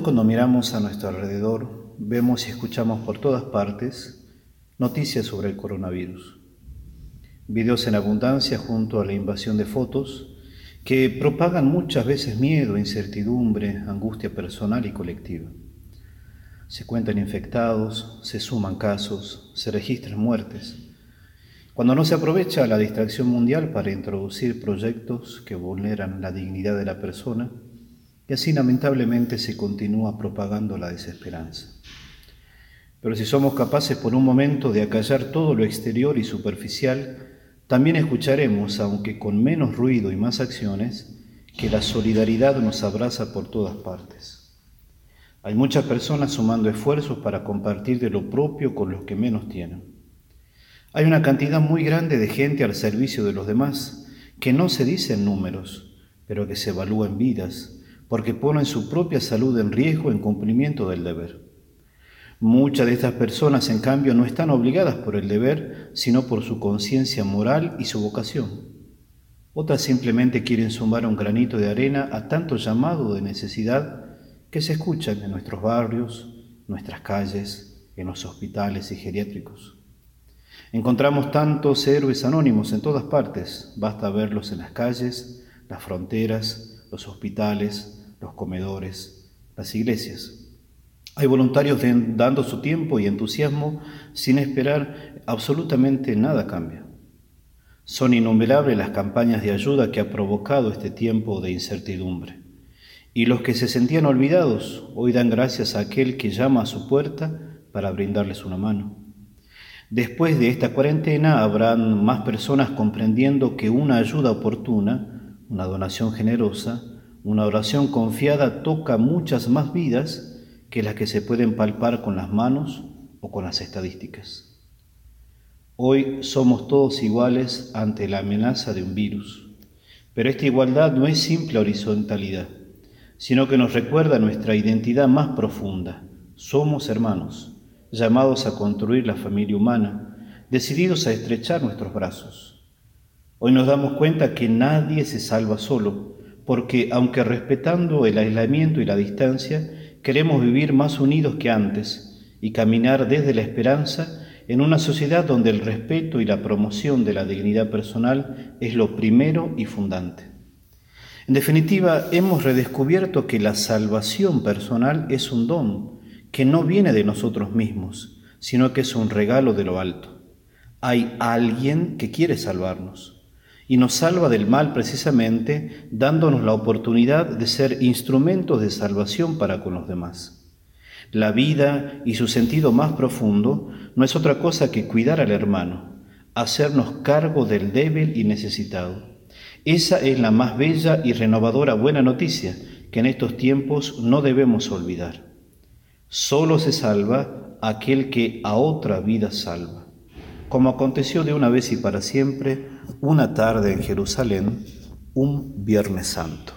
cuando miramos a nuestro alrededor, vemos y escuchamos por todas partes noticias sobre el coronavirus. Videos en abundancia junto a la invasión de fotos que propagan muchas veces miedo, incertidumbre, angustia personal y colectiva. Se cuentan infectados, se suman casos, se registran muertes. Cuando no se aprovecha la distracción mundial para introducir proyectos que vulneran la dignidad de la persona, y así lamentablemente se continúa propagando la desesperanza. Pero si somos capaces por un momento de acallar todo lo exterior y superficial, también escucharemos, aunque con menos ruido y más acciones, que la solidaridad nos abraza por todas partes. Hay muchas personas sumando esfuerzos para compartir de lo propio con los que menos tienen. Hay una cantidad muy grande de gente al servicio de los demás, que no se dice en números, pero que se evalúa en vidas, porque ponen su propia salud en riesgo en cumplimiento del deber. Muchas de estas personas, en cambio, no están obligadas por el deber, sino por su conciencia moral y su vocación. Otras simplemente quieren sumar un granito de arena a tanto llamado de necesidad que se escuchan en nuestros barrios, nuestras calles, en los hospitales y geriátricos. Encontramos tantos héroes anónimos en todas partes, basta verlos en las calles, las fronteras, los hospitales, los comedores, las iglesias. Hay voluntarios dando su tiempo y entusiasmo sin esperar absolutamente nada cambio. Son innumerables las campañas de ayuda que ha provocado este tiempo de incertidumbre. Y los que se sentían olvidados hoy dan gracias a aquel que llama a su puerta para brindarles una mano. Después de esta cuarentena habrán más personas comprendiendo que una ayuda oportuna una donación generosa, una oración confiada toca muchas más vidas que las que se pueden palpar con las manos o con las estadísticas. Hoy somos todos iguales ante la amenaza de un virus, pero esta igualdad no es simple horizontalidad, sino que nos recuerda nuestra identidad más profunda. Somos hermanos, llamados a construir la familia humana, decididos a estrechar nuestros brazos. Hoy nos damos cuenta que nadie se salva solo, porque aunque respetando el aislamiento y la distancia, queremos vivir más unidos que antes y caminar desde la esperanza en una sociedad donde el respeto y la promoción de la dignidad personal es lo primero y fundante. En definitiva, hemos redescubierto que la salvación personal es un don que no viene de nosotros mismos, sino que es un regalo de lo alto. Hay alguien que quiere salvarnos y nos salva del mal precisamente dándonos la oportunidad de ser instrumentos de salvación para con los demás. La vida y su sentido más profundo no es otra cosa que cuidar al hermano, hacernos cargo del débil y necesitado. Esa es la más bella y renovadora buena noticia que en estos tiempos no debemos olvidar. Solo se salva aquel que a otra vida salva como aconteció de una vez y para siempre, una tarde en Jerusalén, un Viernes Santo.